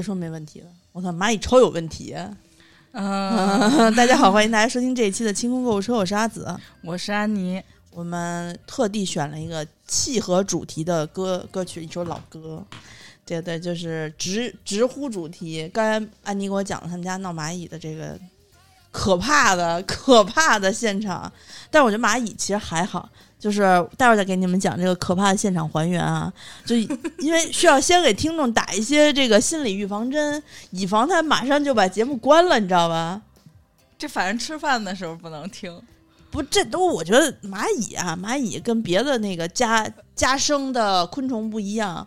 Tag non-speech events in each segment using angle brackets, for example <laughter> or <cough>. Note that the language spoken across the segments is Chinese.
谁说没问题了？我操，蚂蚁超有问题！嗯，<laughs> 大家好，欢迎大家收听这一期的清空购物车，我是阿紫。我是安妮。我们特地选了一个契合主题的歌歌曲，一首老歌。对对，就是直直呼主题。刚才安妮给我讲了他们家闹蚂蚁的这个可怕的、可怕的现场，但是我觉得蚂蚁其实还好。就是待会儿再给你们讲这个可怕的现场还原啊，就因为需要先给听众打一些这个心理预防针，以防他马上就把节目关了，你知道吧？这反正吃饭的时候不能听。不，这都我觉得蚂蚁啊，蚂蚁跟别的那个家家生的昆虫不一样，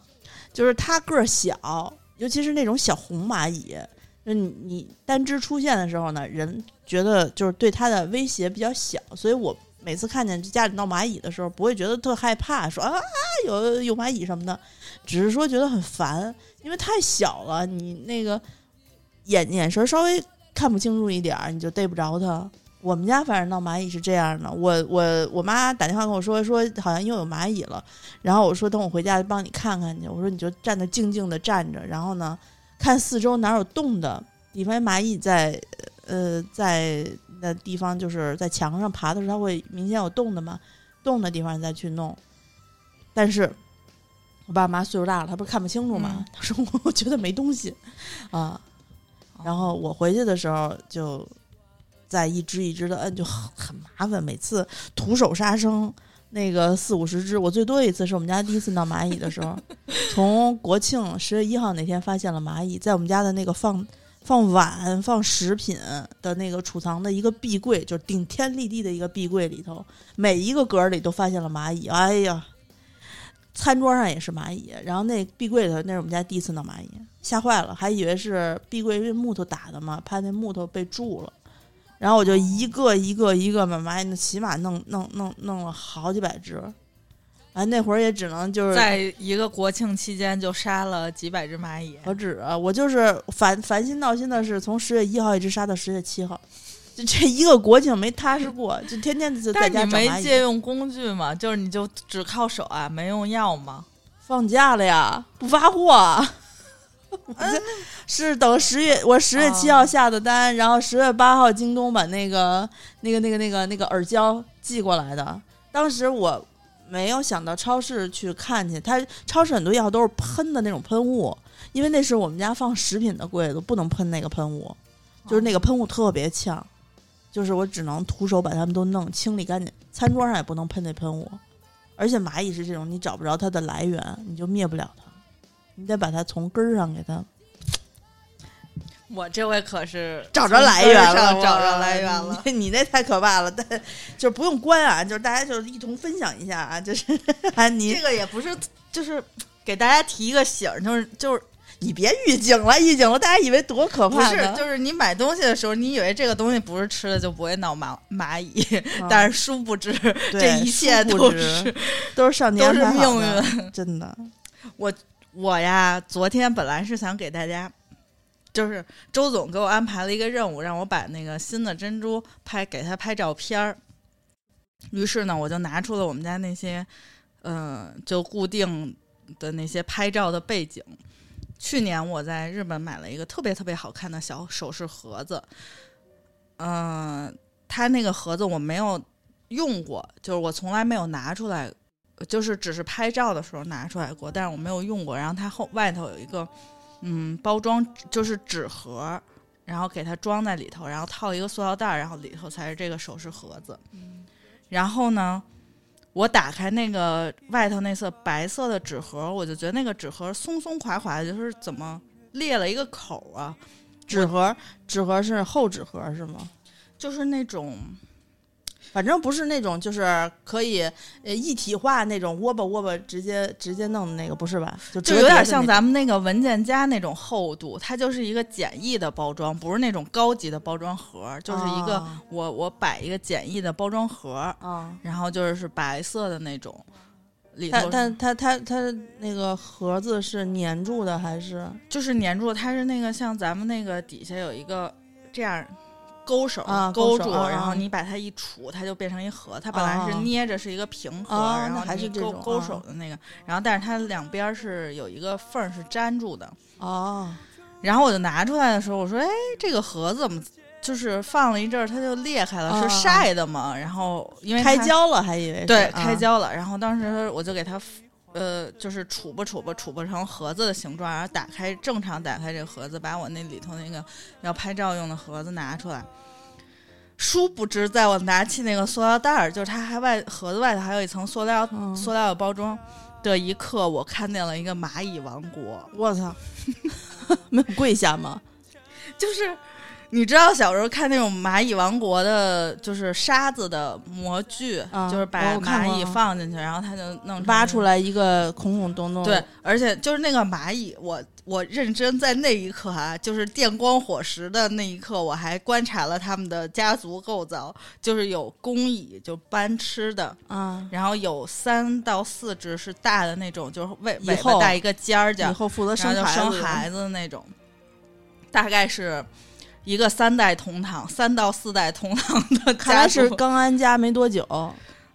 就是它个儿小，尤其是那种小红蚂蚁，那你你单只出现的时候呢，人觉得就是对它的威胁比较小，所以我。每次看见家里闹蚂蚁的时候，不会觉得特害怕，说啊有有蚂蚁什么的，只是说觉得很烦，因为太小了，你那个眼眼神稍微看不清楚一点儿，你就逮不着它。我们家反正闹蚂蚁是这样的，我我我妈打电话跟我说说好像又有蚂蚁了，然后我说等我回家帮你看看去，我说你就站那静静的站着，然后呢看四周哪有动的地方，蚂蚁在呃在。那地方就是在墙上爬的时候，它会明显有洞的嘛，洞的地方再去弄。但是我爸妈岁数大了，他不是看不清楚嘛？他说我觉得没东西啊。然后我回去的时候就再一只一只的摁，就很麻烦。每次徒手杀生，那个四五十只，我最多一次是我们家第一次闹蚂蚁的时候，<laughs> 从国庆十月一号那天发现了蚂蚁，在我们家的那个放。放碗、放食品的那个储藏的一个壁柜，就是顶天立地的一个壁柜里头，每一个格里都发现了蚂蚁。哎呀，餐桌上也是蚂蚁，然后那壁柜里头那是我们家第一次闹蚂蚁，吓坏了，还以为是壁柜用木头打的嘛，怕那木头被蛀了。然后我就一个一个一个把蚂蚁，起码弄弄弄弄了好几百只。哎，那会儿也只能就是在一个国庆期间就杀了几百只蚂蚁，何止啊！我就是烦烦心闹心的是，从十月一号一直杀到十月七号，就这一个国庆没踏实过，就天天就在家。没借用工具吗？就是你就只靠手啊，没用药吗？放假了呀，不发货。<laughs> 是等十月，我十月七号下的单，然后十月八号京东把那个那个那个那个那个耳胶寄过来的。当时我。没有想到超市去看去，它超市很多药都是喷的那种喷雾，因为那是我们家放食品的柜子，不能喷那个喷雾，就是那个喷雾特别呛，就是我只能徒手把它们都弄清理干净，餐桌上也不能喷那喷雾，而且蚂蚁是这种，你找不着它的来源，你就灭不了它，你得把它从根儿上给它。我这回可是找着来源了，找着来源了。<laughs> 你那太可怕了，但就是不用关啊，就是大家就是一同分享一下啊，就是 <laughs> 安妮这个也不是，就是给大家提一个醒，就是就是你别预警了，预警了，大家以为多可怕？不是，就是你买东西的时候，你以为这个东西不是吃的就不会闹蚂蚂蚁，<laughs> 但是殊不知这一切都是都是上天都是命运，真的。我我呀，昨天本来是想给大家。就是周总给我安排了一个任务，让我把那个新的珍珠拍给他拍照片儿。于是呢，我就拿出了我们家那些，嗯，就固定的那些拍照的背景。去年我在日本买了一个特别特别好看的小首饰盒子，嗯，它那个盒子我没有用过，就是我从来没有拿出来，就是只是拍照的时候拿出来过，但是我没有用过。然后它后外头有一个。嗯，包装就是纸盒，然后给它装在里头，然后套一个塑料袋，然后里头才是这个首饰盒子。然后呢，我打开那个外头那色白色的纸盒，我就觉得那个纸盒松松垮垮的，就是怎么裂了一个口啊？纸盒，纸盒是厚纸盒是吗？就是那种。反正不是那种，就是可以呃一体化那种窝吧窝吧直接直接弄的那个，不是吧？就就有点像咱们那个文件夹那种厚度，它就是一个简易的包装，不是那种高级的包装盒，就是一个我我摆一个简易的包装盒，然后就是是白色的那种，里头它它它它那个盒子是粘住的还是？就是粘住，它是那个像咱们那个底下有一个这样。勾手勾住，然后你把它一杵，它就变成一盒。它本来是捏着是一个平盒，然后还是勾勾手的那个。然后但是它两边是有一个缝儿是粘住的。哦。然后我就拿出来的时候，我说：“哎，这个盒子怎么就是放了一阵儿它就裂开了？啊是晒的吗？”然后因为开胶了，还以为是对，啊开胶了。然后当时我就给它，呃，就是杵吧杵吧杵不成盒子的形状，然后打开正常打开这个盒子，把我那里头那个要拍照用的盒子拿出来。殊不知，在我拿起那个塑料袋儿，就是它还外盒子外头还有一层塑料、嗯塑料的包装的一刻，我看见了一个蚂蚁王国，我操，<laughs> 没有跪下吗？<laughs> 就是。你知道小时候看那种蚂蚁王国的，就是沙子的模具，啊就是把蚂蚁我看过啊放进去，然后它就弄成挖出来一个孔孔洞洞，对，而且就是那个蚂蚁，我我认真在那一刻啊，就是电光火石的那一刻，我还观察了他们的家族构造，就是有公蚁，就搬吃的，啊，然后有三到四只是大的那种，就是尾尾后巴带一个尖儿尖以儿，后负责然后就生孩孩子的那种，大概是一个三代同堂，三到四代同堂的 <laughs> 看来家族是刚安家没多久，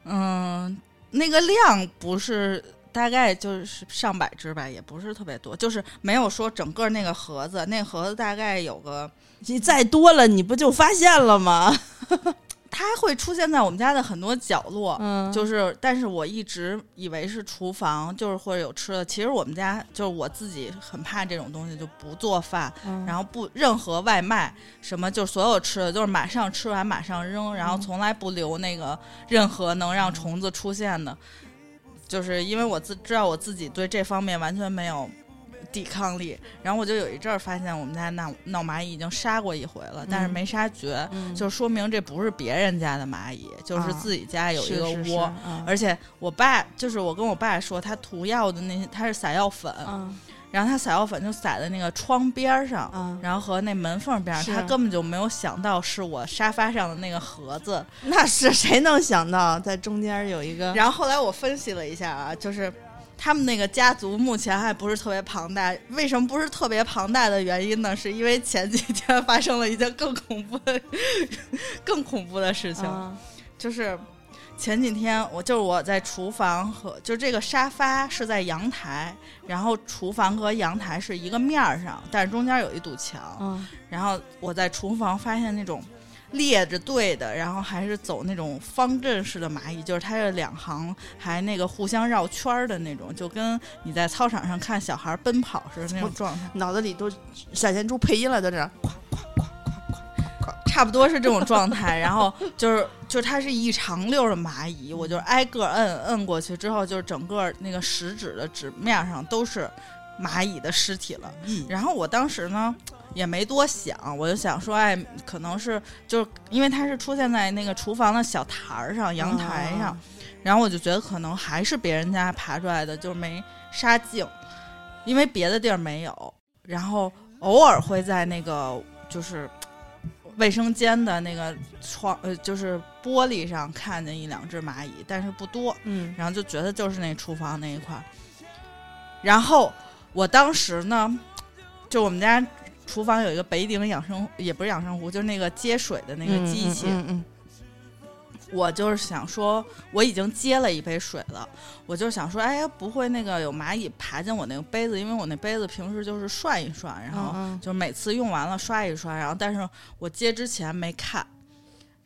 嗯，那个量不是大概就是上百只吧，也不是特别多，就是没有说整个那个盒子，那盒子大概有个，你再多了你不就发现了吗？<laughs> 它会出现在我们家的很多角落。嗯，就是，但是我一直以为是厨房，就是或者有吃的。其实我们家就是我自己很怕这种东西，就不做饭，嗯然后不任何外卖什么，就是所有吃的就是马上吃完马上扔，然后嗯从来不留那个任何能让虫子出现的，就是因为我自知道我自己对这方面完全没有抵抗力，然后我就有一阵儿发现我们家闹闹蚂蚁已经杀过一回了，但是嗯。没杀绝，嗯。就说明这不是别人家的蚂蚁，就是啊。自己家有一个是是是窝。啊而且我爸就是我跟我爸说，他涂药的那些他是撒药粉，啊然后他撒药粉就撒在那个窗边儿上，啊，然后和那门缝边是。上，他根本就没有想到是我沙发上的那个盒子。那是谁能想到在中间有一个？然后后来我分析了一下啊，就是他们那个家族目前还不是特别庞大。为什么不是特别庞大的原因呢？是因为前几天发生了一件更恐怖的、<laughs> 更恐怖的事情，啊就是。前几天我就是我在厨房和就这个沙发是在阳台，然后厨房和阳台是一个面儿上，但是中间有一堵墙。啊然后我在厨房发现那种列着队的，然后还是走那种方阵式的蚂蚁，就是它是两行还那个互相绕圈儿的那种，就跟你在操场上看小孩奔跑似的那种状态，脑子里都闪现出配音了，在这儿。差不多是这种状态。然后就是就是它是一长溜的蚂蚁，我就挨个摁摁过去之后，就是整个那个食指的指面上都是蚂蚁的尸体了。然后我当时呢也没多想，我就想说，哎，可能是就是因为它是出现在那个厨房的小台儿上、阳台上，啊然后我就觉得可能还是别人家爬出来的，就是没杀净，因为别的地儿没有。然后偶尔会在那个就是卫生间的那个窗呃，就是玻璃上看见一两只蚂蚁，但是不多。嗯然后就觉得就是那厨房那一块儿。然后我当时呢，就我们家厨房有一个北鼎养生，也不是养生壶，就是那个接水的那个机器。嗯嗯我就是想说，我已经接了一杯水了，我就想说，哎呀，不会那个有蚂蚁爬进我那个杯子，因为我那杯子平时就是涮一涮，然后嗯就每次用完了刷一刷，然后但是我接之前没看。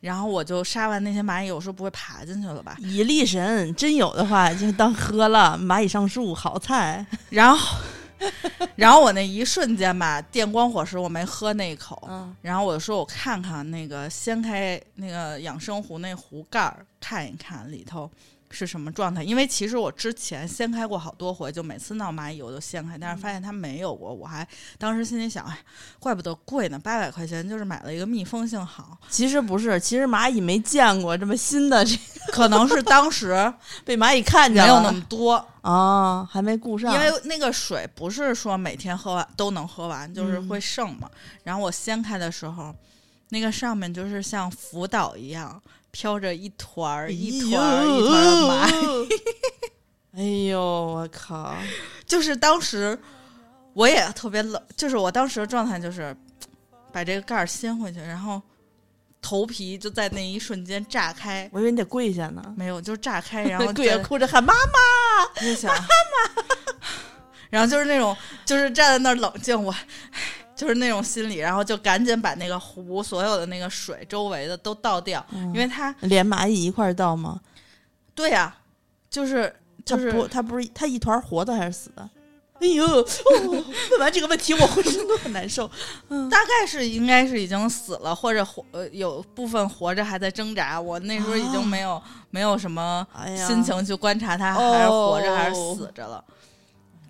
然后我就杀完那些蚂蚁，我说不会爬进去了吧？蚁力神真有的话就当喝了，蚂蚁上树好菜。<laughs> 然后，<laughs> 然后我那一瞬间吧，电光火石，我没喝那一口。嗯然后我就说，我看看那个掀开那个养生壶那壶盖儿，看一看里头是什么状态。因为其实我之前掀开过好多回，就每次闹蚂蚁我都掀开，但是发现它没有过。我还当时心里想，哎，怪不得贵呢，八百块钱就是买了一个密封性好，其实不是，其实蚂蚁没见过这么新的，这可能是当时 <laughs> 被蚂蚁看见了，没有那么多。啊，还没顾上，因为那个水不是说每天喝完都能喝完，就是嗯会剩嘛。然后我掀开的时候，那个上面就是像浮岛一样飘着一团儿一团儿一团儿的蚂蚁。<laughs> 哎呦，我靠！就是当时我也特别冷，就是我当时的状态就是把这个盖儿掀回去，然后头皮就在那一瞬间炸开。我以为你得跪下呢，没有，就炸开，然后 <laughs> 跪下哭着喊妈妈。<laughs> 就想，然后就是那种，就是站在那儿冷静，我就就是那种心理，然后就赶紧把那个湖所有的那个水周围的都倒掉，因为它连蚂蚁一块儿倒吗？对呀、就是就是它不，它不是它一团活的还是死的？哎呦，哦问完这个问题我浑身都很难受。<laughs> 大概是应该是已经死了，或者活呃有部分活着还在挣扎。我那时候已经没有、没有什么心情去观察它还是活着还是死着了。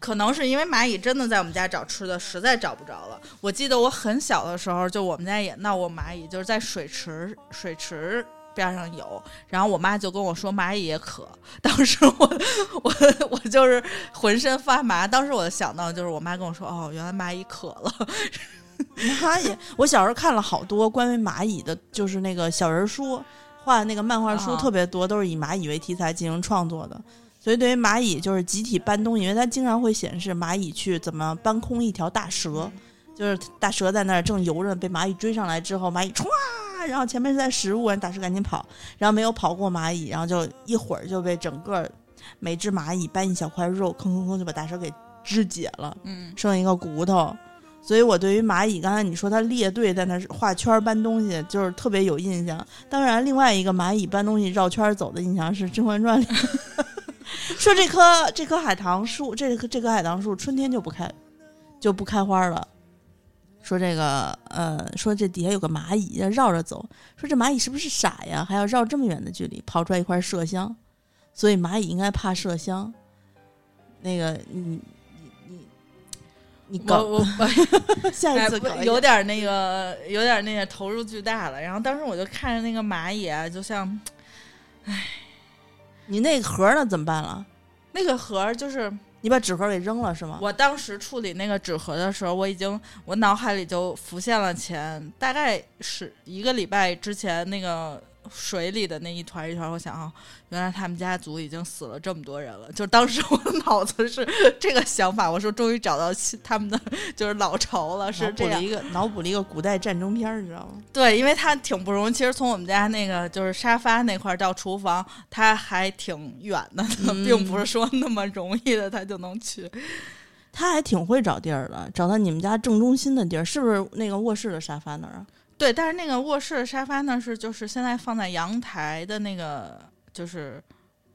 可能是因为蚂蚁真的在我们家找吃的，实在找不着了。我记得我很小的时候，就我们家也闹过蚂蚁，就是在水池水池边上有，然后我妈就跟我说蚂蚁也渴。<laughs> 当时我我我就是浑身发麻，当时我想到就是我妈跟我说，哦，原来蚂蚁渴了。蚂蚁，我小时候看了好多关于蚂蚁的，就是那个小人书，画的那个漫画书啊特别多，都是以蚂蚁为题材进行创作的。所以对于蚂蚁就是集体搬东西，因为它经常会显示蚂蚁去怎么搬空一条大蛇，就是大蛇在那儿正游着，被蚂蚁追上来之后，蚂蚁歘，然后前面是在食物，让大蛇赶紧跑，然后没有跑过蚂蚁，然后就一会儿就被整个每只蚂蚁搬一小块肉，吭吭吭就把大蛇给肢解了。嗯，剩一个骨头。所以我对于蚂蚁，刚才你说它列队在那儿画圈搬东西，就是特别有印象。当然，另外一个蚂蚁搬东西绕圈走的印象是《甄嬛传》里，说这棵这棵海棠树，这棵这棵海棠树春天就不开，就不开花了。说这个呃，说这底下有个蚂蚁要绕着走，说这蚂蚁是不是傻呀？还要绕这么远的距离跑出来一块麝香，所以蚂蚁应该怕麝香。那个你你你你搞我我 <laughs> 下一次搞一有点那个，有点那个投入巨大了。然后当时我就看着那个蚂蚁啊，就像你那个盒儿呢？怎么办了？那个盒儿，就是你把纸盒给扔了是吗？我当时处理那个纸盒的时候，我已经我脑海里就浮现了前大概是一个礼拜之前那个水里的那一团一团。我想啊，原来他们家族已经死了这么多人了。就当时我的脑子是这个想法，我说终于找到他们的就是老巢了，是这一。个脑补了一个古代战争片儿，你知道吗？对，因为他挺不容易。其实从我们家那个就是沙发那块儿到厨房，他还挺远的，嗯 <laughs> 并不是说那么容易的，他就能去。他还挺会找地儿的，找到你们家正中心的地儿，是不是那个卧室的沙发那儿啊？对，但是那个卧室的沙发呢，是就是现在放在阳台的那个，就是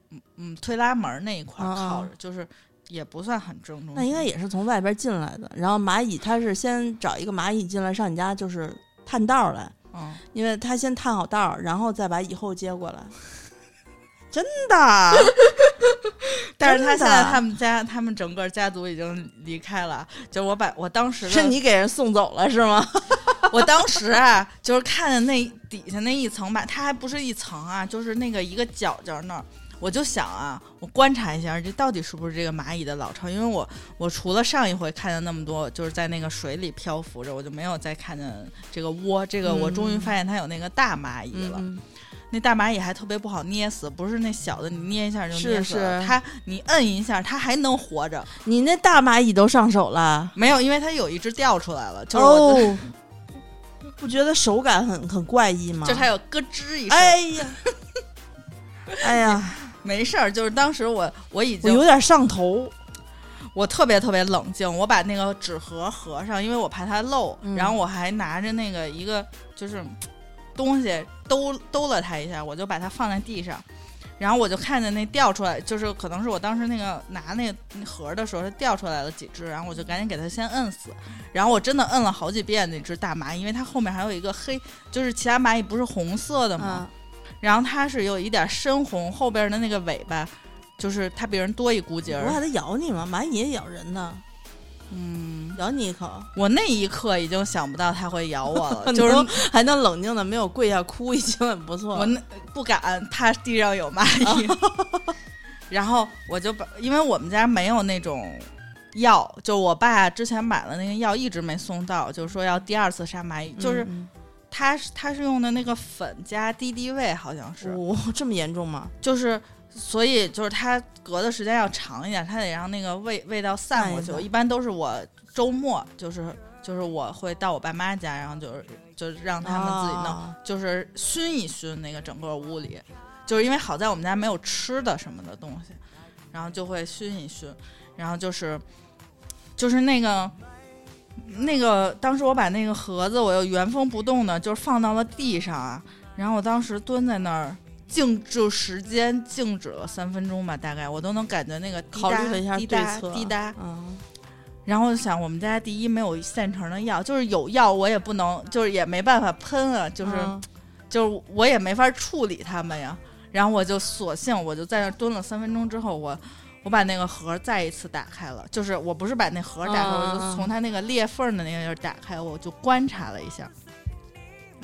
嗯嗯推拉门儿那一块靠着，就是也不算很正。那应该也是从外边进来的。然后蚂蚁，它是先找一个蚂蚁进来上你家，就是探道儿来，嗯，因为它先探好道儿，然后再把蚁后接过来。真的 <laughs> <laughs> 但是他现在他们家他们整个家族已经离开了，就我把我当时是你给人送走了是吗？<laughs> 我当时啊，就是看见那底下那一层吧，它还不是一层啊，就是那个一个角角那儿，我就想啊，我观察一下，这到底是不是这个蚂蚁的老巢？因为我我除了上一回看见那么多，就是在那个水里漂浮着，我就没有再看见这个窝。这个我终于发现它有那个大蚂蚁了，嗯，那大蚂蚁还特别不好捏死，不是那小的你捏一下就捏死了，是是它你摁一下它还能活着。你那大蚂蚁都上手了，没有，因为它有一只掉出来了，就是我不觉得手感很很怪异吗？就它有咯吱一声。哎呀，<laughs> 哎呀，没事儿，就是当时我我已经我有点上头。我特别特别冷静，我把那个纸盒合上，因为我怕它漏，嗯然后我还拿着那个一个就是东西兜兜了它一下，我就把它放在地上，然后我就看见那掉出来，就是可能是我当时那个拿那个盒的时候，它掉出来了几只，然后我就赶紧给它先摁死，然后我真的摁了好几遍那只大蚂蚁，因为它后面还有一个黑，就是其他蚂蚁不是红色的吗？嗯，然后它是有一点深红，后边的那个尾巴。就是它比人多一股节儿，不还得咬你吗？蚂蚁也咬人呢，嗯，咬你一口，我那一刻已经想不到它会咬我了，<laughs> 就是能 <laughs> 还能冷静的没有跪下哭，已经很不错了。我那不敢，它地上有蚂蚁，<laughs> 然后我就把，因为我们家没有那种药，就我爸之前买了那个药一直没送到，就是说要第二次杀蚂蚁，就是嗯他是他是用的那个粉加敌敌畏，好像是，哦，这么严重吗？就是。所以就是它隔的时间要长一点，它得让那个味味道散过去。一散我一般都是我周末，就是就是我会到我爸妈家，然后就是就是让他们自己弄，啊就是熏一熏那个整个屋里，就是因为好在我们家没有吃的什么的东西，然后就会熏一熏，然后就是就是那个那个当时我把那个盒子我又原封不动的，就是放到了地上啊。然后我当时蹲在那儿，静就时间静止了三分钟吧，大概我都能感觉那个滴答考虑了一下滴答对策，滴答。嗯，然后我就想，我们家第一没有现成的药，就是有药我也不能，就是也没办法喷啊，就是、嗯就是我也没法处理它们呀。然后我就索性我就在那儿蹲了三分钟之后，我我把那个盒再一次打开了，就是我不是把那盒打开，我就从它那个裂缝的那个地儿打开，我就观察了一下，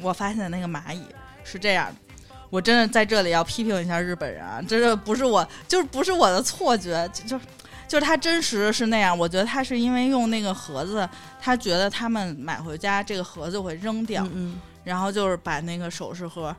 我发现那个蚂蚁是这样的。我真的在这里要批评一下日本人啊，真的不是我，就是不是我的错觉，就就就是他真实是那样。我觉得他是因为用那个盒子，他觉得他们买回家这个盒子会扔掉，嗯然后就是把那个首饰盒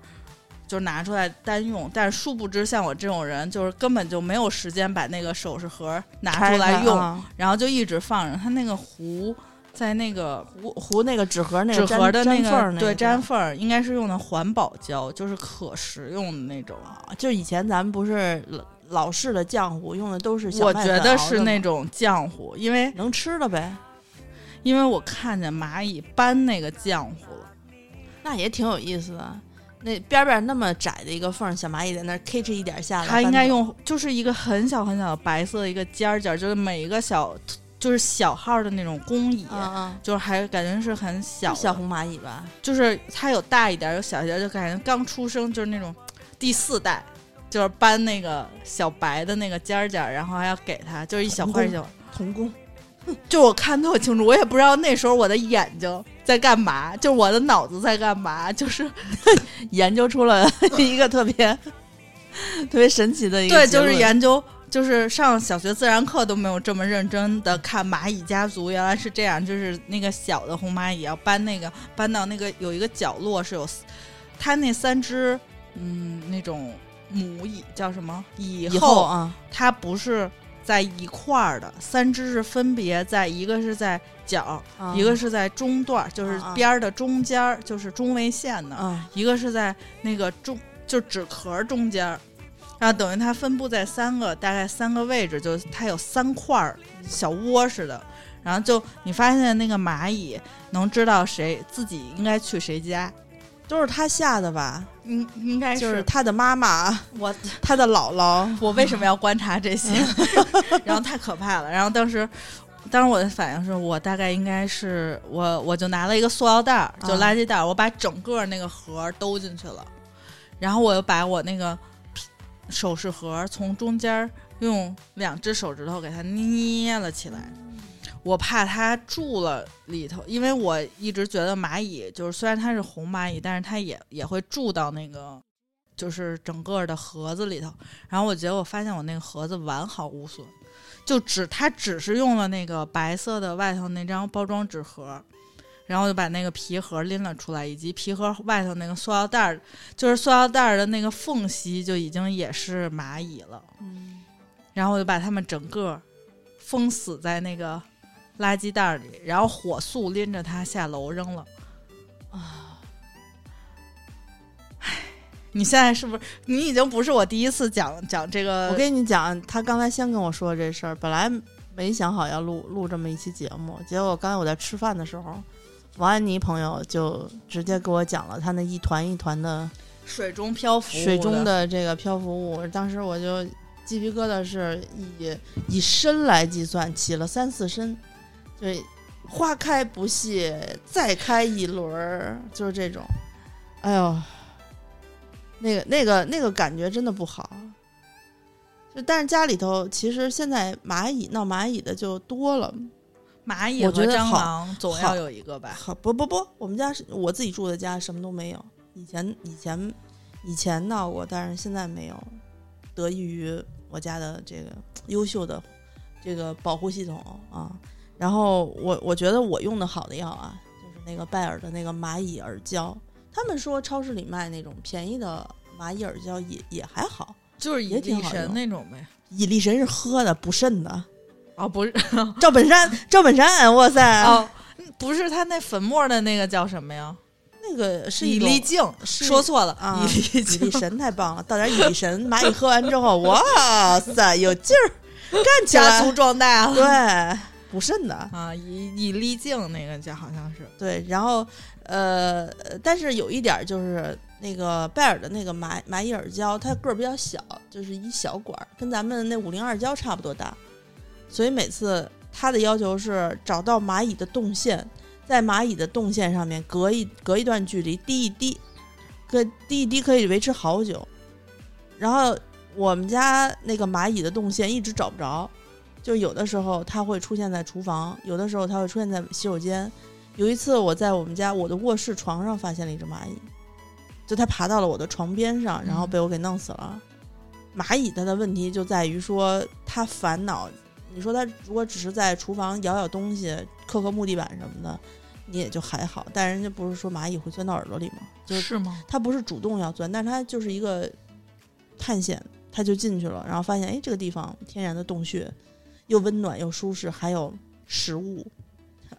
就拿出来单用，但是殊不知像我这种人，就是根本就没有时间把那个首饰盒拿出来用，啊然后就一直放着。它那个壶在那个糊糊那个纸盒那个纸盒的那粘缝那个对粘缝儿，应该是用的环保胶，就是可食用的那种。啊就以前咱们不是老老式的浆糊用的都是小我觉得是那种浆糊，因为能吃的呗，因为我看见蚂蚁搬那个浆糊了。那也挺有意思的。那边边那么窄的一个缝儿，小蚂蚁在那儿 K 哧一点下来，它应该用就是一个很小很小的白色的一个尖儿尖儿，就是每一个小就是小号的那种工蚁，就是还感觉是很小小红蚂蚁吧？就是它有大一点儿有小一点儿，就感觉刚出生就是那种第四代，就是搬那个小白的那个尖儿尖儿，然后还要给它，就是一小块儿小。童工，就我看特清楚，我也不知道那时候我的眼睛在干嘛，就我的脑子在干嘛，就是 <laughs> 研究出了一个特别 <laughs> 特别神奇的一个对，就是研究，就是上小学自然课都没有这么认真的看蚂蚁家族，原来是这样，就是那个小的红蚂蚁要搬那个搬到那个有一个角落是有，它那三只嗯那种母蚁叫什么？蚁后啊，它不是在一块儿的，三只是分别在一个是在角，啊一个是在中段，就是边儿的中间儿，就是中位线的，啊一个是在那个中就纸壳中间儿，然后等于它分布在三个大概三个位置，就它有三块儿小窝似的。然后就你发现那个蚂蚁能知道谁自己应该去谁家，都是它下的吧？应应该就是它的妈妈，我它的姥姥，<laughs> 我为什么要观察这些？<laughs> 然后太可怕了。然后当时，当时我的反应是我大概应该是我我就拿了一个塑料袋儿，就啊垃圾袋儿，我把整个那个盒儿兜进去了，然后我又把我那个首饰盒从中间用两只手指头给它捏了起来。我怕它住了里头，因为我一直觉得蚂蚁就是虽然它是红蚂蚁，但是它也也会住到那个就是整个的盒子里头。然后我结果发现我那个盒子完好无损，就只它只是用了那个白色的外头那张包装纸盒，然后就把那个皮盒拎了出来，以及皮盒外头那个塑料袋儿，就是塑料袋儿的那个缝隙就已经也是蚂蚁了。嗯，然后我就把它们整个封死在那个垃圾袋里，然后火速拎着它下楼扔了。啊，唉，你现在是不是你已经不是我第一次讲讲这个？我跟你讲，他刚才先跟我说这事儿，本来没想好要录录这么一期节目，结果刚才我在吃饭的时候，王安妮朋友就直接给我讲了他那一团一团的水中漂浮，水中的。这个漂浮物，当时我就鸡皮疙瘩是以以身来计算，起了三四身，就是花开不谢，再开一轮儿，就是这种，哎呦，那个那个那个感觉真的不好。就但是家里头其实现在蚂蚁闹蚂蚁的就多了，蚂蚁和蟑我觉得好螂总要有一个吧？好不不不，我们家是我自己住的家，什么都没有。以前以前以前闹过，但是现在没有，得益于我家的这个优秀的这个保护系统啊。然后我我觉得我用的好的药啊，就是那个拜耳的那个蚂蚁耳胶。他们说超市里卖那种便宜的蚂蚁耳胶也也还好，就是也挺好用那种呗。蚁力神是喝的补肾的。哦，不是，赵本山，赵本山，哇塞，哦，不是他那粉末的那个叫什么呀？那个是一种蚁力镜，说错了，啊，蚁力镜。神太棒了，倒点蚁力神，蚂蚁喝完之后，哇塞，有劲儿，干起来家族。壮大了，对，补肾的。啊，以以利镜那个叫好像是，对，然后呃，呃但是有一点就是那个拜耳的那个蚂蚂蚁耳胶，它个儿比较小，就是一小管儿，跟咱们那五零二胶差不多大，所以每次他的要求是找到蚂蚁的动线，在蚂蚁的动线上面隔一隔一段距离滴一滴，可滴一滴可以维持好久。然后我们家那个蚂蚁的动线一直找不着，就有的时候它会出现在厨房，有的时候它会出现在洗手间。有一次我在我们家我的卧室床上发现了一只蚂蚁，就它爬到了我的床边上，然后被我给弄死了。蚂蚁它的问题就在于说它烦恼，你说他如果只是在厨房咬咬东西、磕磕木地板什么的，你也就还好。但人家不是说蚂蚁会钻到耳朵里吗？就是吗？它不是主动要钻，但是它就是一个探险，它就进去了，然后发现哎这个地方天然的洞穴，又温暖又舒适，还有食物，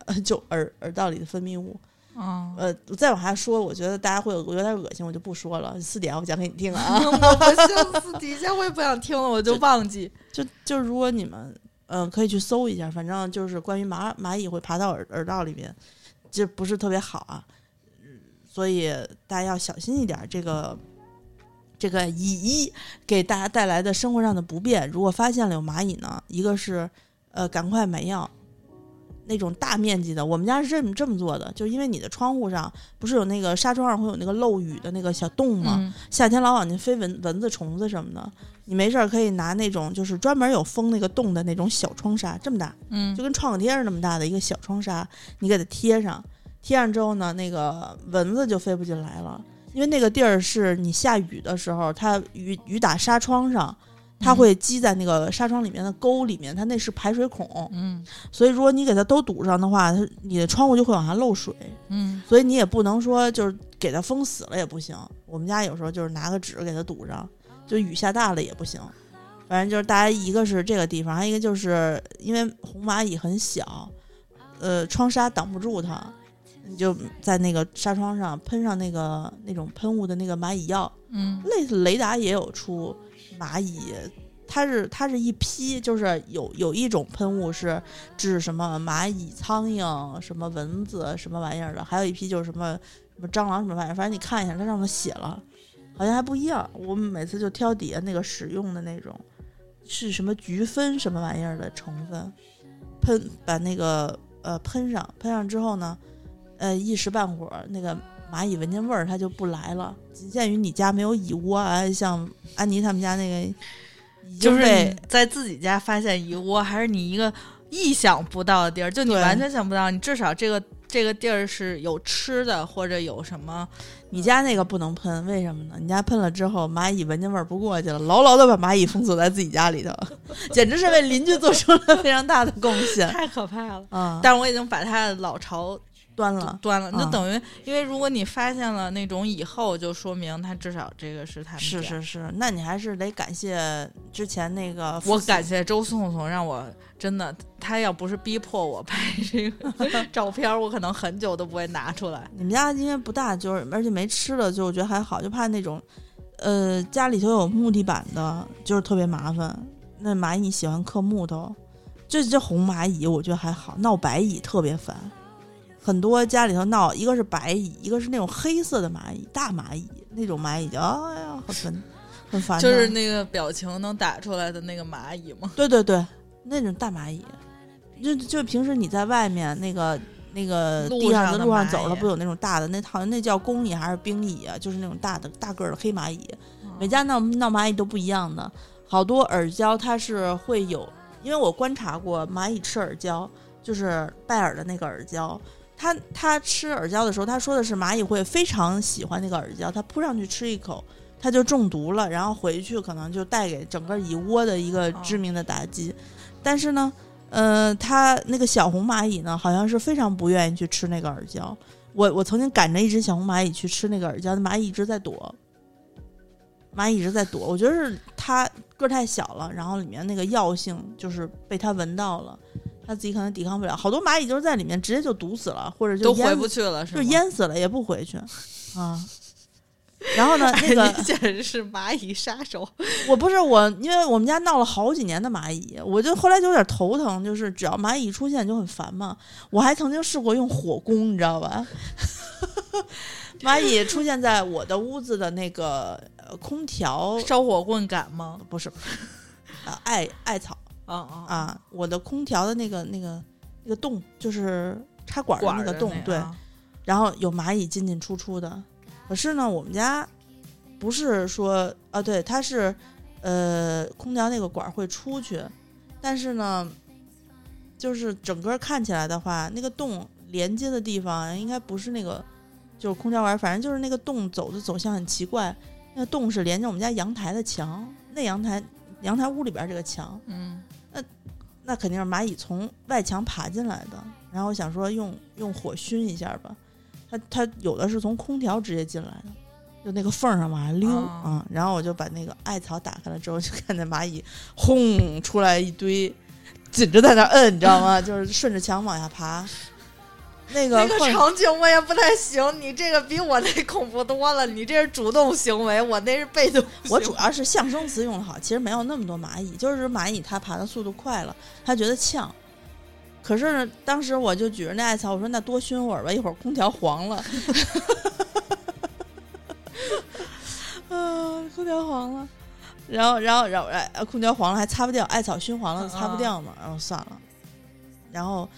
呃就耳耳道里的分泌物。啊，呃，再往下说，我觉得大家会有有点恶心，我就不说了。四点我讲给你听啊，<laughs> 我不行，私底下我也不想听了，我就忘记。就就如果你们嗯、可以去搜一下，反正就是关于蚂蚂蚁会爬到耳耳道里面，这不是特别好啊，所以大家要小心一点。这个这个蚁给大家带来的生活上的不便，如果发现了有蚂蚁呢，一个是呃赶快买药。那种大面积的，我们家是这么这么做的，就是因为你的窗户上不是有那个纱窗上会有那个漏雨的那个小洞吗？嗯夏天老往进飞蚊蚊子、虫子什么的，你没事儿可以拿那种就是专门有封那个洞的那种小窗纱，这么大，嗯就跟创可贴似的那么大的一个小窗纱，你给它贴上，贴上之后呢，那个蚊子就飞不进来了，因为那个地儿是你下雨的时候，它雨雨打纱窗上。它会积在那个纱窗里面的沟里面，它那是排水孔，嗯所以如果你给它都堵上的话，它你的窗户就会往下漏水。嗯所以你也不能说就是给它封死了也不行。我们家有时候就是拿个纸给它堵上，就雨下大了也不行。反正就是大家一个是这个地方，还有一个就是因为红蚂蚁很小，呃，窗纱挡不住它，你就在那个纱窗上喷上那个那种喷雾的那个蚂蚁药，嗯类似雷达也有出蚂蚁，它是它是一批，就是有有一种喷雾是治什么蚂蚁、苍蝇、什么蚊子、什么玩意儿的，还有一批就是什么什么蟑螂什么玩意儿，反正你看一下，它上面写了，好像还不一样。我们每次就挑底下那个使用的那种是什么菊酚什么玩意儿的成分，喷把那个呃喷上，喷上之后呢，呃一时半会儿那个蚂蚁闻见味儿它就不来了，仅限于你家没有蚁窝啊，像安妮他们家那个就是在自己家发现蚁窝，还是你一个意想不到的地儿，就你完全想不到，你至少这个这个地儿是有吃的，或者有什么，你家那个不能喷，为什么呢？你家喷了之后，蚂蚁闻见味儿不过去了，牢牢的把蚂蚁封锁在自己家里头，<laughs> 简直是为邻居做出了非常大的贡献太可怕了。嗯！但是我已经把它的老巢端了，端了，就啊等于，因为如果你发现了那种以后，就说明他至少这个是他们。是是是，那你还是得感谢之前那个我感谢周颂颂，让我真的，他要不是逼迫我拍这个 <laughs> 照片儿，我可能很久都不会拿出来。你们家因为不大，就是而且没吃的，就我觉得还好，就怕那种，呃，家里头有木地板的，就是特别麻烦。那蚂蚁喜欢刻木头，这这红蚂蚁我觉得还好，闹白蚁特别烦。很多家里头闹，一个是白蚁，一个是那种黑色的蚂蚁，大蚂蚁那种蚂蚁就哎呀，很烦，很烦。就是那个表情能打出来的那个蚂蚁吗？对对对，那种大蚂蚁，就就平时你在外面那个那个路地上的路上走了，不有那种大的那好像那叫工蚁还是兵蚁啊？就是那种大的大个儿的黑蚂蚁，每家闹闹蚂蚁都不一样的。好多耳胶它是会有，因为我观察过蚂蚁吃耳胶，就是拜耳的那个耳胶。它它吃耳胶的时候，他说的是蚂蚁会非常喜欢那个耳胶，它扑上去吃一口，它就中毒了，然后回去可能就带给整个蚁窝的一个致命的打击。但是呢，呃，它那个小红蚂蚁呢，好像是非常不愿意去吃那个耳胶。我我曾经赶着一只小红蚂蚁去吃那个耳胶，那蚂蚁一直在躲，蚂蚁一直在躲。我觉得是它个儿太小了，然后里面那个药性就是被它闻到了，它自己可能抵抗不了。好多蚂蚁就是在里面直接就毒死了，或者就都淹回不去了，是？就淹死了也不回去啊。然后呢，那个 <laughs> 简直是蚂蚁杀手。我不是我，因为我们家闹了好几年的蚂蚁，我就后来就有点头疼，就是只要蚂蚁一出现就很烦嘛。我还曾经试过用火攻，你知道吧？<laughs> 蚂蚁出现在我的屋子的那个呃空调，烧火棍敢吗？不是，啊艾艾草啊啊啊，我的空调的那个那个那个洞，就是插管的那个洞，对，啊然后有蚂蚁进进出出的。可是呢，我们家不是说啊，对，它是呃空调那个管儿会出去，但是呢，就是整个看起来的话，那个洞连接的地方应该不是那个就是空调管儿，反正就是那个洞走的走向很奇怪。那个洞是连着我们家阳台的墙，那阳台阳台屋里边儿这个墙，嗯那那肯定是蚂蚁从外墙爬进来的。然后我想说用用火熏一下吧，它它有的是从空调直接进来的，就那个缝儿上往下溜啊、哦然后我就把那个艾草打开了之后，就看见蚂蚁轰出来一堆，紧着在那儿摁，你知道吗？就是顺着墙往下爬。<laughs> 那个那个场景我也不太行，你这个比我那恐怖多了。你这是主动行为，我那是被动。<laughs> 我主要是象声词用的好，其实没有那么多蚂蚁，就是蚂蚁它爬的速度快了，它觉得呛。可是呢当时我就举着那艾草，我说那多熏会儿吧，一会儿空调黄了。<laughs> 啊，空调黄了，然后然后然后哎，空调黄了还擦不掉，艾草熏黄了擦不掉嘛，然后算了，然后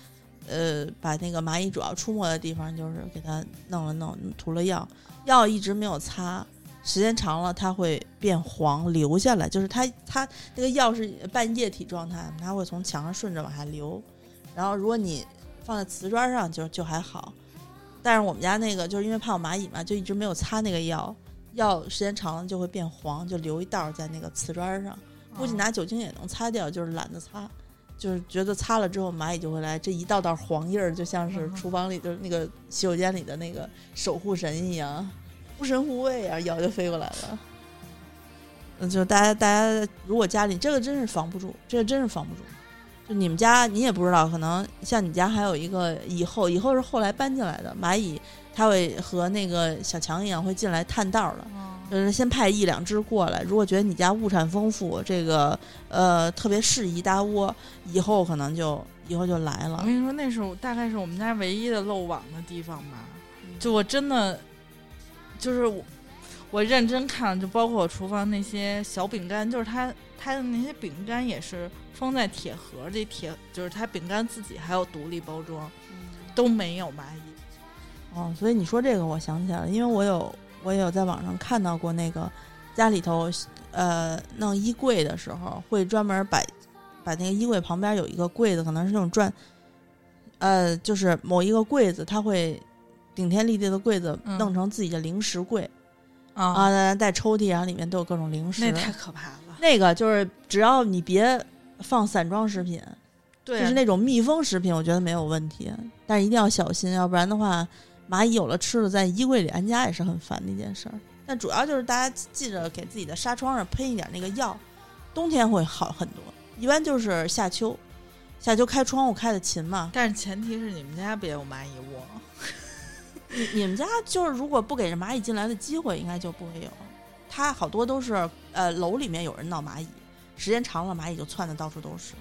呃，把那个蚂蚁主要出没的地方就是给它弄了弄，涂了药，药一直没有擦，时间长了它会变黄流下来，就是它它那个药是半液体状态，它会从墙上顺着往下流。然后如果你放在瓷砖上就就还好，但是我们家那个就是因为怕有蚂蚁嘛，就一直没有擦那个药，药时间长了就会变黄，就留一道儿在那个瓷砖上。估计拿酒精也能擦掉，就是懒得擦，就是觉得擦了之后蚂蚁就会来，这一道道黄印儿就像是嗯厨房里就是那个洗手间里的那个守护神一样，护神护卫啊，咬就飞过来了。嗯，就大家大家如果家里这个真是防不住，这个真是防不住。就你们家你也不知道，可能像你家还有一个以后，以后是后来搬进来的蚂蚁，它会和那个小强一样会进来探道的。嗯就是先派一两只过来，如果觉得你家物产丰富，这个呃特别适宜搭窝，以后可能就以后就来了。我跟你说，那是大概是我们家唯一的漏网的地方吧。就我真的，就是我，我认真看了，就包括我厨房那些小饼干，就是它它的那些饼干也是封在铁盒里，铁就是它饼干自己还有独立包装，都没有蚂蚁。哦，所以你说这个，我想起来了，因为我有我也有在网上看到过那个家里头呃弄衣柜的时候，会专门把把那个衣柜旁边有一个柜子，可能是那种转，呃，就是某一个柜子，它会顶天立地的柜子嗯弄成自己的零食柜、啊，啊，带抽屉，然后里面都有各种零食。那太可怕了。那个就是只要你别放散装食品，就是那种密封食品，我觉得没有问题，但是一定要小心，要不然的话，蚂蚁有了吃的在衣柜里安家也是很烦的一件事儿。但主要就是大家记着给自己的纱窗上喷一点那个药，冬天会好很多。一般就是夏秋，夏秋开窗户开的勤嘛。但是前提是你们家别有蚂蚁窝。你你们家就是如果不给这蚂蚁进来的机会，应该就不会有。它好多都是呃楼里面有人闹蚂蚁，时间长了蚂蚁就窜的到处都是。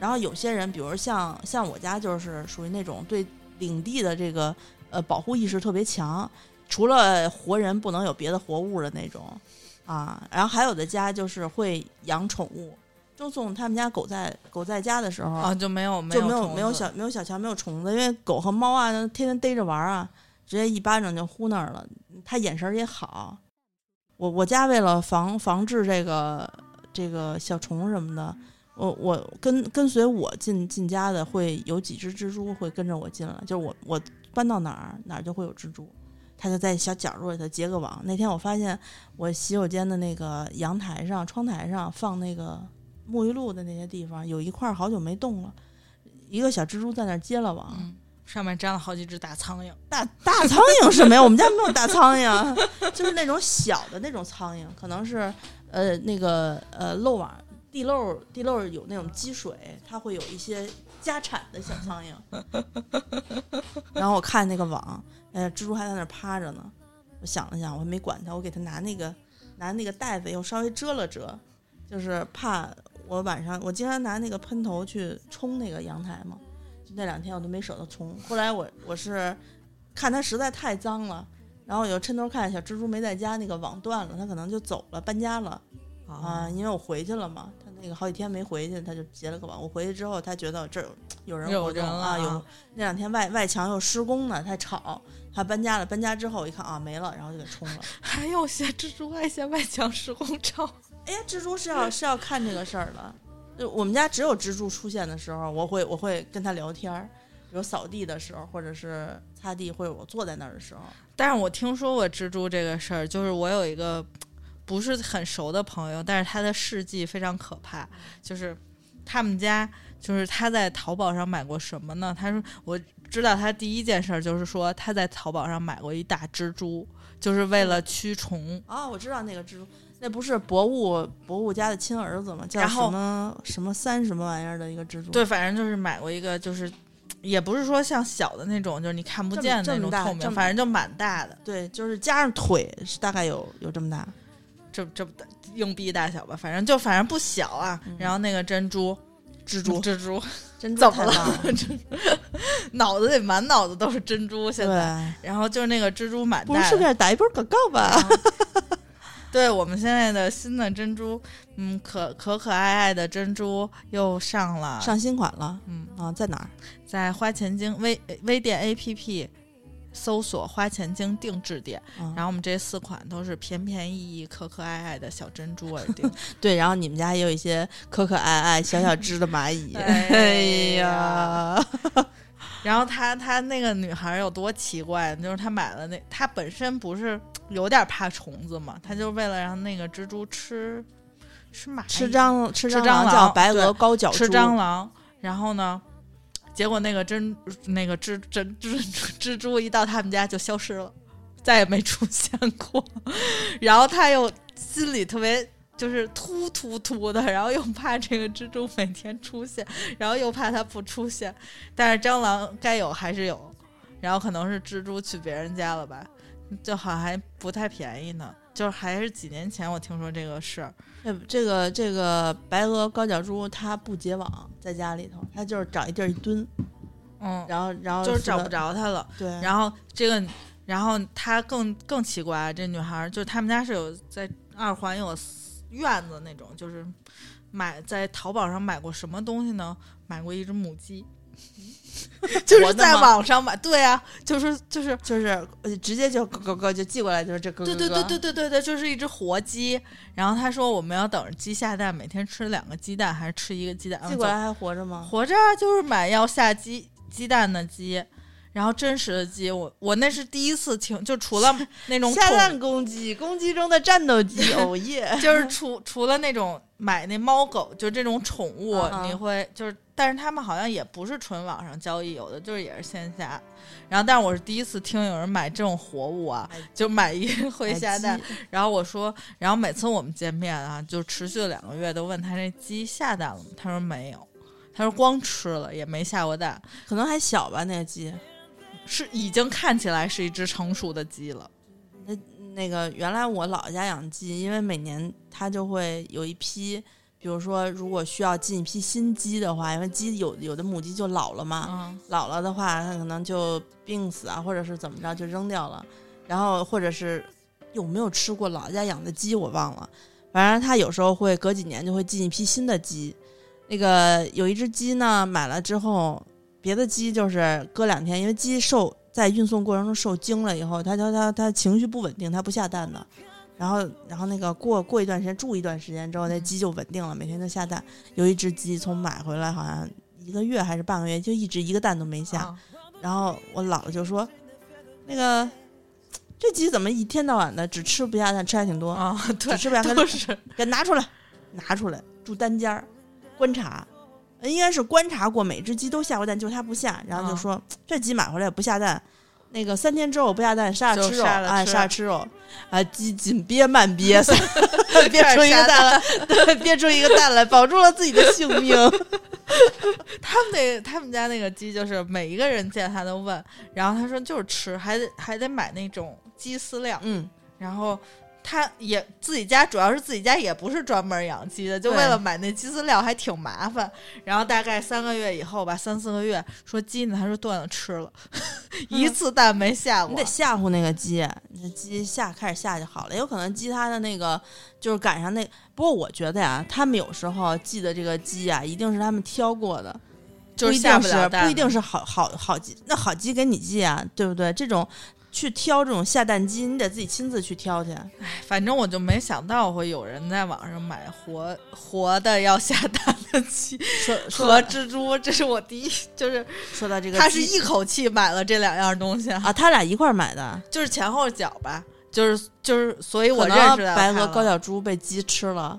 然后有些人，比如像像我家就是属于那种对领地的这个呃保护意识特别强，除了活人不能有别的活物的那种啊。然后还有的家就是会养宠物。周总他们家狗在狗在家的时候啊，就没有没就没有没有小没有小强没有虫子，因为狗和猫啊天天逮着玩儿啊，直接一巴掌就呼那儿了。它眼神儿也好。我我家为了防防治这个这个小虫什么的，我我跟跟随我进进家的会有几只蜘蛛会跟着我进来，就是我我搬到哪儿哪儿就会有蜘蛛，它就在小角落里头结个网。那天我发现我洗手间的那个阳台上、窗台上放那个沐浴露的那些地方，有一块儿好久没动了，一个小蜘蛛在那儿结了网。嗯，上面粘了好几只大苍蝇。大大苍蝇是没有，我们家没有大苍蝇，<laughs> 就是那种小的那种苍蝇，可能是呃那个呃漏网地漏地漏有那种积水，它会有一些家产的小苍蝇。<laughs> 然后我看那个网，呃，蜘蛛还在那儿趴着呢。我想了想，我还没管它，我给它拿那个拿那个袋子又稍微遮了遮，就是怕我晚上我经常拿那个喷头去冲那个阳台嘛，就那两天我都没舍得冲。后来我我是看它实在太脏了，然后我就趁头看小蜘蛛没在家，那个网断了，它可能就走了，搬家了啊，因为我回去了嘛，他那个好几天没回去，他就结了个网。我回去之后，他觉得这儿有人了啊，有啊那两天外外墙又施工呢，太吵，他搬家了。搬家之后一看啊没了，然后就给冲了。<laughs> 还有些蜘蛛爱现外墙施工照，<laughs> 哎呀，蜘蛛是要是要看这个事儿的。就我们家只有蜘蛛出现的时候，我会我会跟他聊天儿，比如扫地的时候，或者是擦地，或者我坐在那儿的时候。但是我听说过蜘蛛这个事儿，就是我有一个不是很熟的朋友，但是他的事迹非常可怕，就是他们家就是他在淘宝上买过什么呢？他说我知道他第一件事儿就是说他在淘宝上买过一大蜘蛛，就是为了驱虫。哦，我知道那个蜘蛛，那不是博物博物家的亲儿子吗？叫什么什么三什么玩意儿的一个蜘蛛？对，反正就是买过一个，就是也不是说像小的那种，就是你看不见的那种透明，反正就蛮大的，对，就是加上腿是大概有有这么大。这这不硬币大小吧，反正就反正不小啊。嗯然后那个珍珠。蜘蛛蜘蛛，<laughs> 真怎么了？脑子里满脑子都是珍珠，现在。然后就是那个蜘蛛蛮大的，不如顺便打一波广告吧。<laughs> 对我们现在的新的珍珠，嗯，可可可爱爱的珍珠又上了，上新款了嗯，啊，在哪儿？在花钱精微微店 APP 搜索“花钱精定制店”，啊然后我们这四款都是便便宜宜、可可爱爱的小珍珠耳钉。<laughs> 对，然后你们家也有一些可可爱爱、小小只的蚂蚁。哎 <laughs> 哎呀，<laughs> 然后她她那个女孩有多奇怪，就是她买了那，她本身不是有点怕虫子嘛，她就为了让那个蜘蛛吃吃蚂蚁。吃蟑吃蟑螂叫白对鹅高脚吃蛛。蟑螂，然后呢，结果那个珍那个蜘蜘蜘 <laughs> 蜘蛛一到他们家就消失了，再也没出现过。<laughs> 然后他又心里特别就是突突突的，然后又怕这个蜘蛛每天出现，然后又怕它不出现，但是蟑螂该有还是有，然后可能是蜘蛛去别人家了吧，就好像还不太便宜呢。就是还是几年前我听说这个事儿，这这个这个白鹅高脚蛛它不结网，在家里头，它就是找一地儿一蹲，嗯，然后然后就是找不。着它了。对，然后这个，然后它更更奇怪，这女孩儿就是他们家是有在二环有院子那种，就是买在淘宝上买过什么东西呢？买过一只母鸡，<laughs> 就是在网上买，对啊，就是就是。就是呃直接就咯咯咯就寄过来，就是这咯咯咯。对对对对对对对，就是一只活鸡。然后他说我们要等着鸡下蛋，每天吃两个鸡蛋还是吃一个鸡蛋？嗯寄过来还活着吗？活着啊，就是买要下鸡鸡蛋的鸡，然后真实的鸡，我我那是第一次听，就除了那种下蛋公鸡，公鸡中的战斗机，哦耶！<laughs> 就是除除了那种买那猫狗，就这种宠物，你会就是，但是他们好像也不是纯网上交易，有的就是也是线下。然后，但是我是第一次听有人买这种活物啊，就买一个会下蛋。然后我说，然后每次我们见面啊，就持续了两个月，都问他那鸡下蛋了吗？他说没有，他说光吃了也没下过蛋，可能还小吧，那个鸡。是已经看起来是一只成熟的鸡了。那那个原来我姥姥家养鸡，因为每年它就会有一批，比如说如果需要进一批新鸡的话，因为鸡有有的母鸡就老了嘛，嗯，老了的话它可能就病死啊，或者是怎么着就扔掉了，然后或者是有没有吃过姥姥家养的鸡我忘了，反正它有时候会隔几年就会进一批新的鸡。那个有一只鸡呢，买了之后，别的鸡就是隔两天，因为鸡受在运送过程中受惊了以后，它它它它情绪不稳定，它不下蛋的。然后然后那个过过一段时间住一段时间之后，那鸡就稳定了，每天都下蛋。有一只鸡从买回来好像一个月还是半个月，就一直一个蛋都没下。啊然后我姥姥就说：“那个这鸡怎么一天到晚的只吃不下蛋，吃还挺多，啊，对只，吃不下蛋，给拿出来，拿出来住单间儿观察。”呃应该是观察过每只鸡都下过蛋，就它不下，然后就啊说、这鸡买回来也不下蛋，那个三天之后不下蛋，杀了吃肉，哎，杀了吃杀了吃肉，啊，鸡紧憋慢憋，<laughs> 憋出一个蛋来，对，憋出一个蛋来，保住了自己的性命。<laughs> 他们那他们家那个鸡就是每一个人见他都问，然后他说就是吃，还得还得买那种鸡饲料，嗯，然后他也自己家主要是自己家也不是专门养鸡的，就为了买那鸡饲料还挺麻烦。然后大概三个月以后吧，三四个月说鸡呢，他说断了吃了，<laughs> 一次蛋没下过你得。吓唬那个鸡，那鸡下开始下就好了。有可能鸡它的那个就是赶上那，不过我觉得呀，他们有时候寄的这个鸡啊，一定是他们挑过的，就是不一定下不了蛋是不一定是好好好鸡，那好鸡给你寄啊，对不对？这种去挑这种下蛋鸡，你得自己亲自去挑去。反正我就没想到会有人在网上买活活的要下蛋的鸡和 <laughs> 蜘蛛，这是我第一，就是说到这个，他是一口气买了这两样东西，啊，他俩一块儿买的。就是前后脚吧，就是就是，所以我可认识到白鹅高脚猪被鸡吃了，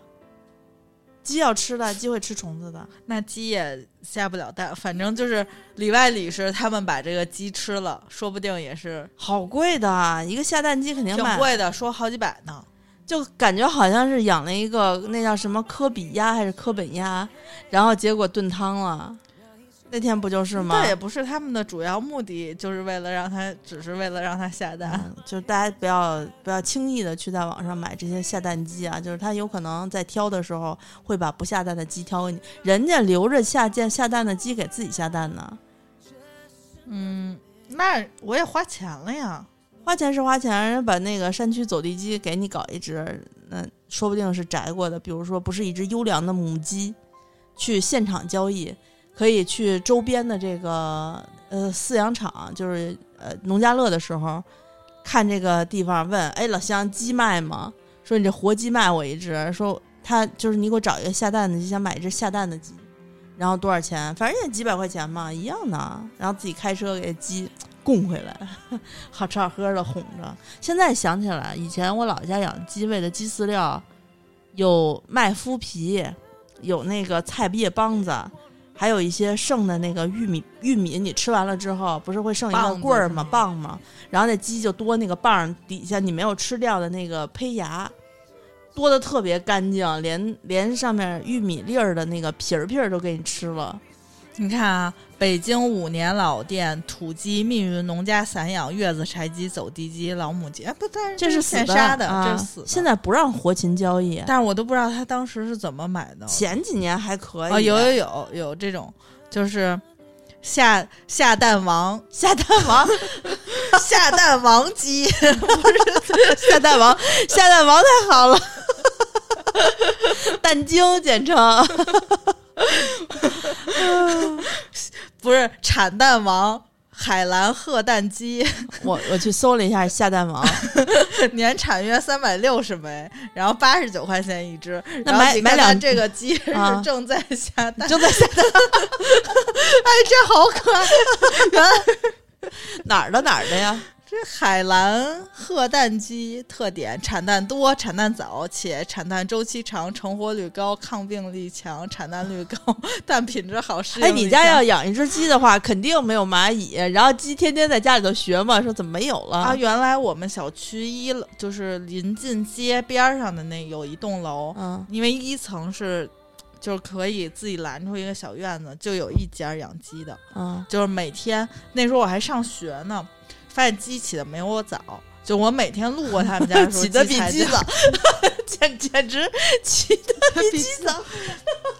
鸡要吃的，鸡会吃虫子的。那鸡也下不了蛋，反正就是里外里是他们把这个鸡吃了，说不定也是好贵的，一个下蛋鸡肯定卖，挺贵的，说好几百呢。就感觉好像是养了一个那叫什么科比鸭还是科本鸭，然后结果炖汤了。那天不就是吗？那也不是他们的主要目的，就是为了让他，只是为了让他下蛋。嗯，就是大家不要不要轻易的去在网上买这些下蛋鸡啊，就是他有可能在挑的时候会把不下蛋的鸡挑给你，人家留着下件下蛋的鸡给自己下蛋呢。嗯，那我也花钱了呀。花钱是花钱，人家把那个山区走地鸡给你搞一只，那说不定是摘过的，比如说不是一只优良的母鸡，去现场交易，可以去周边的这个呃饲养场，就是呃农家乐的时候，看这个地方问，哎老乡鸡卖吗？说你这活鸡卖我一只，说他就是你给我找一个下蛋的，就想买一只下蛋的鸡，然后多少钱？反正也几百块钱嘛，一样的，然后自己开车给鸡 <tsk> 供回来。<laughs> 好吃好喝的哄着。现在想起来，以前我老家养鸡喂的鸡饲料，有麦麸皮，有那个菜叶帮子，还有一些剩的那个玉米。玉米你吃完了之后，不是会剩一个棍儿吗？棒吗？然后那鸡就多那个棒儿底下你没有吃掉的那个胚芽。多的特别干净，连连上面玉米粒儿的那个皮儿皮儿都给你吃了。你看啊，北京五年老店土鸡、密云农家散养月子柴鸡、走地鸡、老母鸡，哎，不，但是这是现杀的，啊、这是死的。现在不让活禽交易，但是我都不知道他当时是怎么买的。前几年还可以。哦，有有有有这种，就是下下蛋王、<laughs> 下蛋王，下蛋王鸡，<laughs> 不是 <laughs> 下蛋王，下蛋王太好了，蛋精简称。不是产蛋王。海蓝褐蛋鸡 <laughs> 我我去搜了一下下蛋王，<laughs> 年产约三百六十枚，然后八十九块钱一只。那然后你看它买买两这个鸡是 <laughs> 啊正在下蛋，正在下蛋哎，这好可爱！原来哪儿的哪儿的呀？这海蓝褐蛋鸡特点：产蛋多、产蛋早，且产蛋周期长，成活率高，抗病力强，产蛋率高，蛋品质好。适哎，你家要养一只鸡的话，肯定没有蚂蚁。然后鸡天天在家里头学嘛，说怎么没有了？啊，原来我们小区一楼就是临近街边儿上的那有一栋楼，嗯，因为一层是就是可以自己拦出一个小院子，就有一家养鸡的，嗯，就是每天那时候我还上学呢，发现鸡起的没我早，就我每天路过他们家的时候，起的比鸡早，简简直起的比鸡早。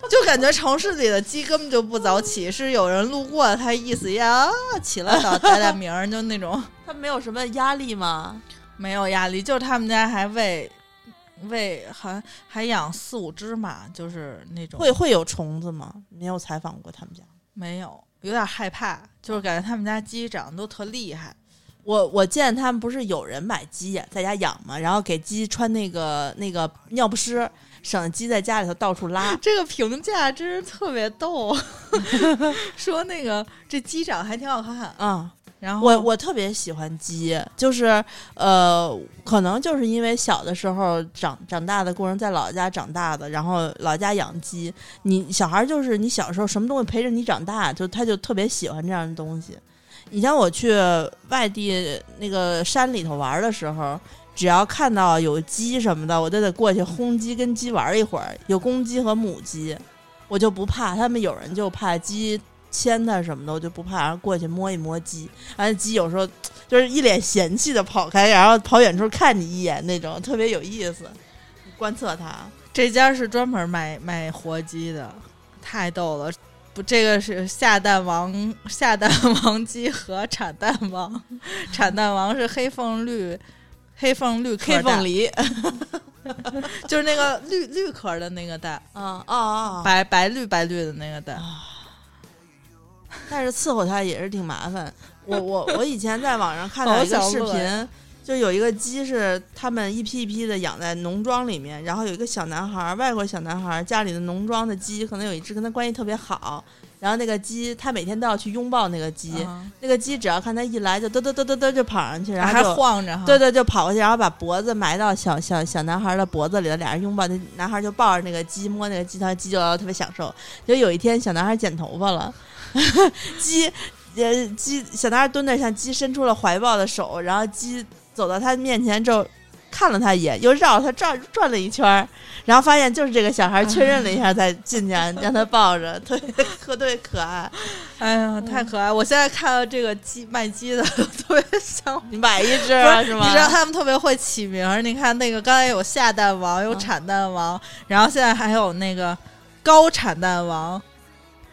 就感觉城市里的鸡根本就不早起，是有人路过，他意思呀起了早打打鸣，就那种他没有什么压力吗？没有压力。就他们家还喂喂，还还养四五只嘛，就是那种会会有虫子吗？没有采访过他们家。没有，有点害怕，就是感觉他们家鸡长得都特厉害。我我见他们不是有人买鸡呀，在家养嘛，然后给鸡穿那个那个尿不湿，省得鸡在家里头到处拉。<laughs> 这个评价真是特别逗，<laughs> 说那个这鸡长得还挺好看，啊、然后我我特别喜欢鸡，就是呃，可能就是因为小的时候长长大的过程在老家长大的，然后老家养鸡，你小孩就是你小时候什么东西陪着你长大，就他就特别喜欢这样的东西。以前我去外地那个山里头玩的时候，只要看到有鸡什么的，我都得过去轰鸡，跟鸡玩一会儿。有公鸡和母鸡，我就不怕。他们有人就怕鸡牵它什么的，我就不怕，然后过去摸一摸鸡。然后，鸡有时候就是一脸嫌弃的跑开，然后跑远处看你一眼那种，特别有意思。观测它，这家是专门卖卖活鸡的，太逗了。不，这个是下蛋王，<laughs> 下蛋王鸡和产蛋王，产蛋王是黑凤绿，黑凤绿黑凤梨，<laughs> 就是那个绿绿壳的那个蛋，啊啊啊，白白绿白绿的那个蛋。但是伺候它也是挺麻烦。我我我以前在网上看到 <laughs> 一个视频。就有一个鸡是他们一批一批的养在农庄里面，然后有一个小男孩，外国小男孩家里的农庄的鸡，可能有一只跟他关系特别好，然后那个鸡他每天都要去拥抱那个鸡，那个鸡只要看他一来就嘚嘚嘚嘚嘚就跑上去，然后还晃着，对对，就跑过去，然后把脖子埋到小小小男孩的脖子里，俩人拥抱，那男孩就抱着那个鸡摸那个鸡，他鸡就特别享受。就有一天小男孩剪头发了，<laughs> 鸡呃鸡小男孩蹲那向鸡伸出了怀抱的手，然后鸡。走到他面前之后，看了他一眼，又绕他转转了一圈，然后发现就是这个小孩，确认了一下才进去，<laughs> 让他抱着，特别特别可爱。哎呀，太可爱！我现在看到这个鸡卖鸡的，<laughs> 特别想你买一只是吗？你知道他们特别会起名？你看那个刚才有下蛋王，有产蛋王，然后现在还有那个高产蛋王。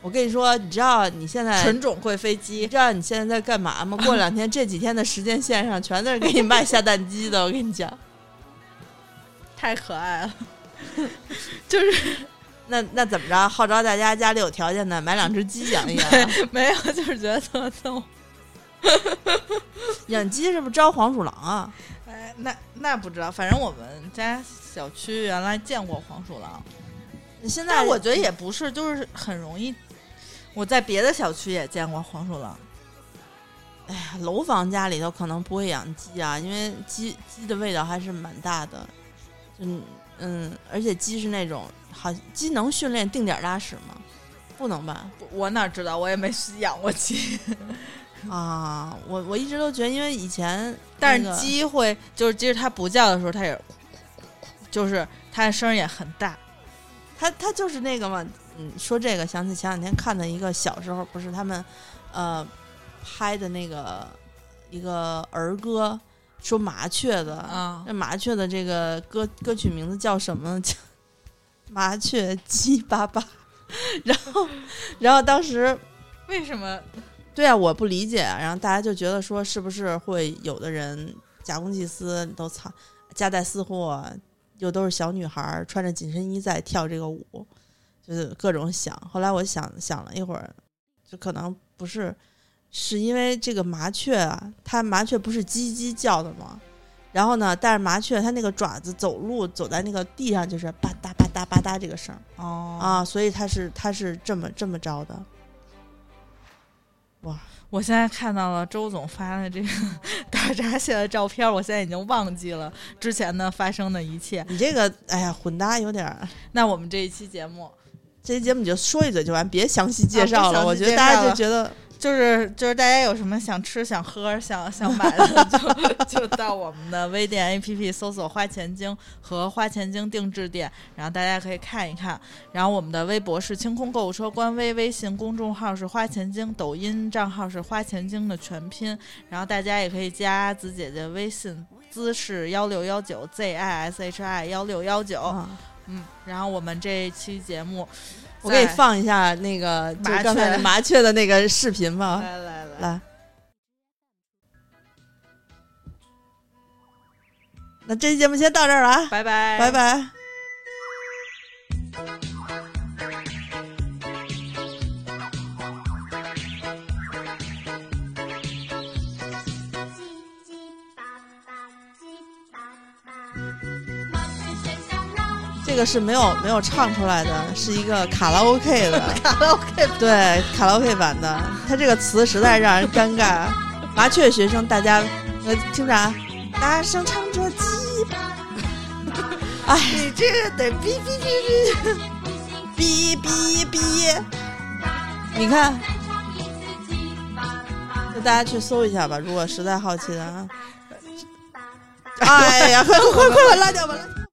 我跟你说，你知道你现在纯种会飞机，你知道你现在在干嘛吗？<laughs> 过两天这几天的时间线上，全都是给你卖下蛋鸡的。我跟你讲，太可爱了。<laughs> 就是那那怎么着？号召大家家里有条件的买两只鸡养一养。<laughs> 没有，就是觉得特逗。养鸡是不是招黄鼠狼啊？哎，那那不知道，反正我们家小区原来见过黄鼠狼。现在我觉得也不是，就是很容易。我在别的小区也见过黄鼠狼。哎呀，楼房家里头可能不会养鸡啊，因为鸡鸡的味道还是蛮大的。嗯嗯，而且鸡是那种好鸡能训练定点拉屎吗？不能吧？我哪知道？我也没养过鸡啊。我我一直都觉得，因为以前，<laughs> 但是鸡会就是即使它不叫的时候，它也就是它的声也很大。它它就是那个嘛。嗯，说这个想起前两天看的一个小时候，不是他们，呃，拍的那个一个儿歌，说麻雀的啊，那麻雀的这个歌歌曲名字叫什么？叫麻雀鸡巴巴。然后，然后当时为什么？对啊，我不理解。然后大家就觉得说，是不是会有的人假公济私，都藏夹带私货，又都是小女孩穿着紧身衣在跳这个舞。就是各种想，后来我想想了一会儿，就可能不是，是因为这个麻雀啊，它麻雀不是叽叽叫的吗？然后呢，但是麻雀它那个爪子走路走在那个地上就是吧嗒吧嗒吧嗒这个声哦啊，所以它是它是这么这么着的。哇！我现在看到了周总发的这个大闸蟹的照片，我现在已经忘记了之前的发生的一切。你这个哎呀，混搭有点。那我们这一期节目。这期节目你就说一嘴就完，别详细介绍了。我觉得大家就觉得，就是就是大家有什么想吃、想喝、想想买的，就 <laughs> 就到我们的微店 APP 搜索“花钱精”和“花钱精定制店”，然后大家可以看一看。然后我们的微博是清空购物车官微，微信公众号是“花钱精”，抖音账号是“花钱精”的全拼。然后大家也可以加子姐姐微信，姿势幺六幺九 Z I S H I 幺六幺九。嗯，然后我们这一期节目，我给你放一下那个就刚才麻雀的那个视频吧。来来来，来。那这期节目先到这儿了啊，拜拜，拜拜。个是没有没有唱出来的，是一个卡拉 OK 的 <laughs> 卡拉 OK 对卡拉 OK 版的。它这个词实在让人尴尬。麻雀学生，大家呃听着，大声唱着鸡。<laughs> 哎，你这个得哔哔哔哔哔哔哔。你看，就大家去搜一下吧，如果实在好奇的啊。<laughs> 哎呀，快快快快拉掉吧！拉掉